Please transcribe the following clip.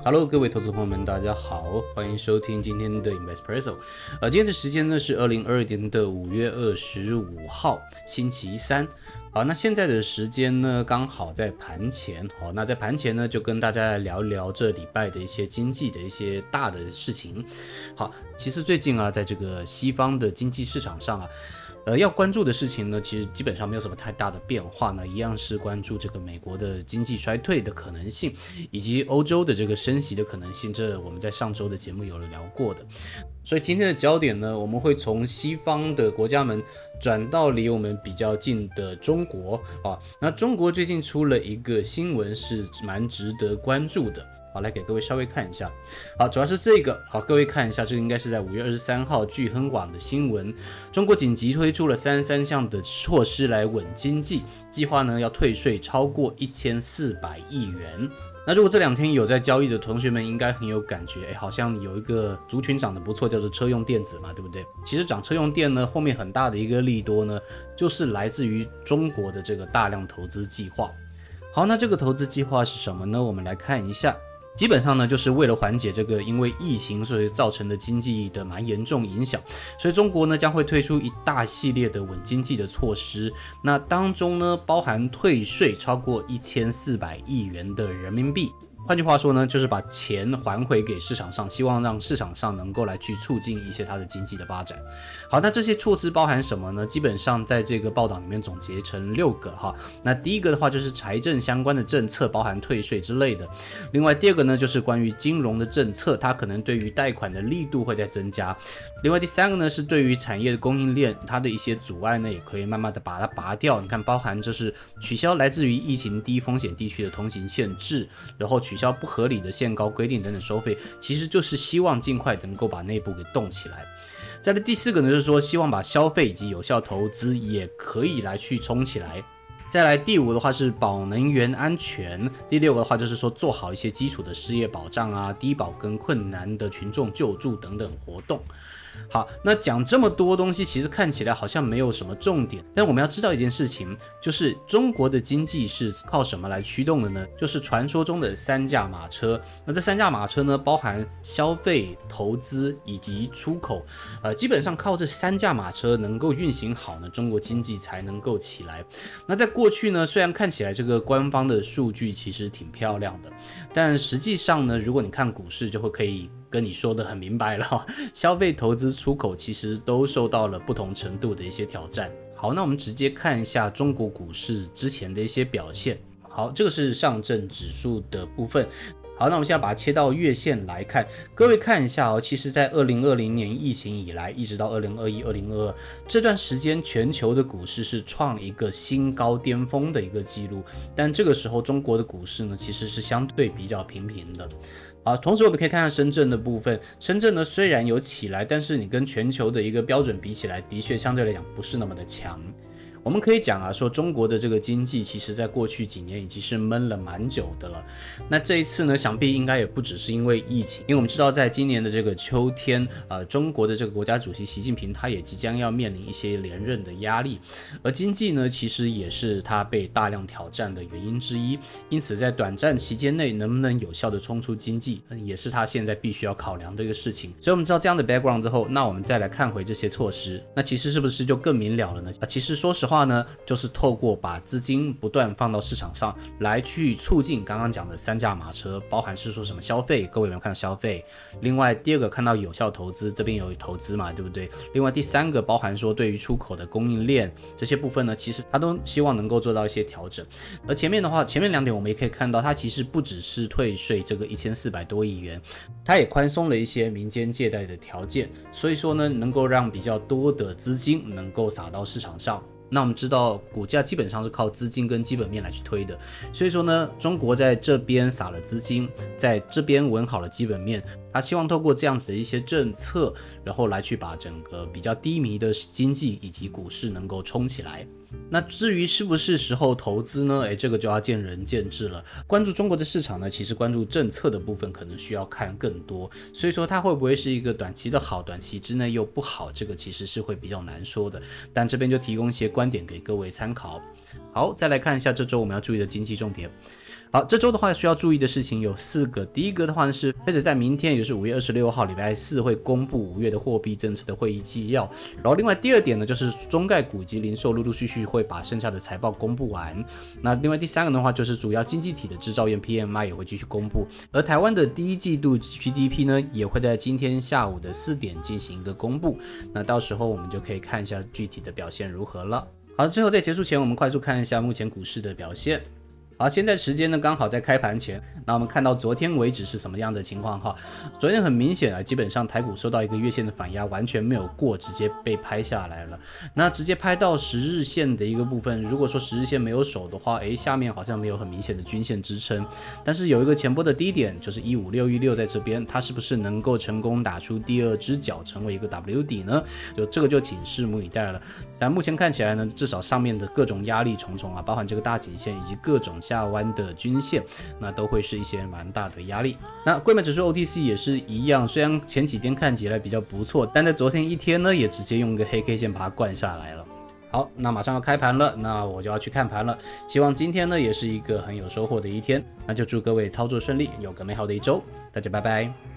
Hello，各位投资朋友们，大家好，欢迎收听今天的 Investpresso。呃，今天的时间呢是二零二二年的五月二十五号，星期三。好，那现在的时间呢，刚好在盘前。好，那在盘前呢，就跟大家来聊一聊这礼拜的一些经济的一些大的事情。好，其实最近啊，在这个西方的经济市场上啊。呃，要关注的事情呢，其实基本上没有什么太大的变化呢，一样是关注这个美国的经济衰退的可能性，以及欧洲的这个升息的可能性。这我们在上周的节目有了聊过的。所以今天的焦点呢，我们会从西方的国家们转到离我们比较近的中国啊。那中国最近出了一个新闻，是蛮值得关注的。好，来给各位稍微看一下。好，主要是这个。好，各位看一下，这个应该是在五月二十三号聚亨网的新闻。中国紧急推出了三十三项的措施来稳经济，计划呢要退税超过一千四百亿元。那如果这两天有在交易的同学们，应该很有感觉，哎，好像有一个族群涨得不错，叫做车用电子嘛，对不对？其实涨车用电呢，后面很大的一个利多呢，就是来自于中国的这个大量投资计划。好，那这个投资计划是什么呢？我们来看一下。基本上呢，就是为了缓解这个因为疫情所以造成的经济的蛮严重影响，所以中国呢将会推出一大系列的稳经济的措施。那当中呢，包含退税超过一千四百亿元的人民币。换句话说呢，就是把钱还回给市场上，希望让市场上能够来去促进一些它的经济的发展。好，那这些措施包含什么呢？基本上在这个报道里面总结成六个哈。那第一个的话就是财政相关的政策，包含退税之类的。另外第二个呢就是关于金融的政策，它可能对于贷款的力度会在增加。另外第三个呢是对于产业的供应链，它的一些阻碍呢也可以慢慢的把它拔掉。你看，包含就是取消来自于疫情低风险地区的通行限制，然后。取消不合理的限高规定等等收费，其实就是希望尽快能够把内部给动起来。再来第四个呢，就是说希望把消费以及有效投资也可以来去冲起来。再来第五的话是保能源安全，第六个的话就是说做好一些基础的失业保障啊、低保跟困难的群众救助等等活动。好，那讲这么多东西，其实看起来好像没有什么重点。但我们要知道一件事情，就是中国的经济是靠什么来驱动的呢？就是传说中的三驾马车。那这三驾马车呢，包含消费、投资以及出口。呃，基本上靠这三驾马车能够运行好呢，中国经济才能够起来。那在过去呢，虽然看起来这个官方的数据其实挺漂亮的，但实际上呢，如果你看股市，就会可以。跟你说的很明白了，消费、投资、出口其实都受到了不同程度的一些挑战。好，那我们直接看一下中国股市之前的一些表现。好，这个是上证指数的部分。好，那我们现在把它切到月线来看，各位看一下哦。其实，在二零二零年疫情以来，一直到二零二一、二零二二这段时间，全球的股市是创一个新高巅峰的一个记录。但这个时候，中国的股市呢，其实是相对比较平平的。啊，同时我们可以看看深圳的部分，深圳呢虽然有起来，但是你跟全球的一个标准比起来，的确相对来讲不是那么的强。我们可以讲啊，说中国的这个经济，其实在过去几年已经是闷了蛮久的了。那这一次呢，想必应该也不只是因为疫情，因为我们知道，在今年的这个秋天，呃，中国的这个国家主席习近平他也即将要面临一些连任的压力，而经济呢，其实也是他被大量挑战的原因之一。因此，在短暂期间内能不能有效的冲出经济，嗯也是他现在必须要考量的一个事情。所以，我们知道这样的 background 之后，那我们再来看回这些措施，那其实是不是就更明了了呢？啊，其实说实话。话呢，就是透过把资金不断放到市场上来，去促进刚刚讲的三驾马车，包含是说什么消费，各位有没有看到消费？另外第二个看到有效投资，这边有投资嘛，对不对？另外第三个包含说对于出口的供应链这些部分呢，其实它都希望能够做到一些调整。而前面的话，前面两点我们也可以看到，它其实不只是退税这个一千四百多亿元，它也宽松了一些民间借贷的条件，所以说呢，能够让比较多的资金能够撒到市场上。那我们知道，股价基本上是靠资金跟基本面来去推的，所以说呢，中国在这边撒了资金，在这边稳好了基本面。他希望透过这样子的一些政策，然后来去把整个比较低迷的经济以及股市能够冲起来。那至于是不是时候投资呢？诶，这个就要见仁见智了。关注中国的市场呢，其实关注政策的部分可能需要看更多。所以说它会不会是一个短期的好，短期之内又不好，这个其实是会比较难说的。但这边就提供一些观点给各位参考。好，再来看一下这周我们要注意的经济重点。好，这周的话需要注意的事情有四个。第一个的话呢是，费德在明天，也就是五月二十六号礼拜四会公布五月的货币政策的会议纪要。然后另外第二点呢，就是中概股及零售陆陆续续会把剩下的财报公布完。那另外第三个的话，就是主要经济体的制造业 PMI 也会继续公布。而台湾的第一季度 GDP 呢，也会在今天下午的四点进行一个公布。那到时候我们就可以看一下具体的表现如何了。好，最后在结束前，我们快速看一下目前股市的表现。好，现在时间呢刚好在开盘前，那我们看到昨天为止是什么样的情况哈？昨天很明显啊，基本上台股受到一个月线的反压，完全没有过，直接被拍下来了。那直接拍到十日线的一个部分，如果说十日线没有守的话，诶，下面好像没有很明显的均线支撑，但是有一个前波的低点，就是一五六一六在这边，它是不是能够成功打出第二只脚，成为一个 W 底呢？就这个就请拭目以待了。但目前看起来呢，至少上面的各种压力重重啊，包含这个大颈线以及各种。下弯的均线，那都会是一些蛮大的压力。那贵买指数 OTC 也是一样，虽然前几天看起来比较不错，但在昨天一天呢，也直接用一个黑 K 线把它灌下来了。好，那马上要开盘了，那我就要去看盘了。希望今天呢，也是一个很有收获的一天。那就祝各位操作顺利，有个美好的一周。大家拜拜。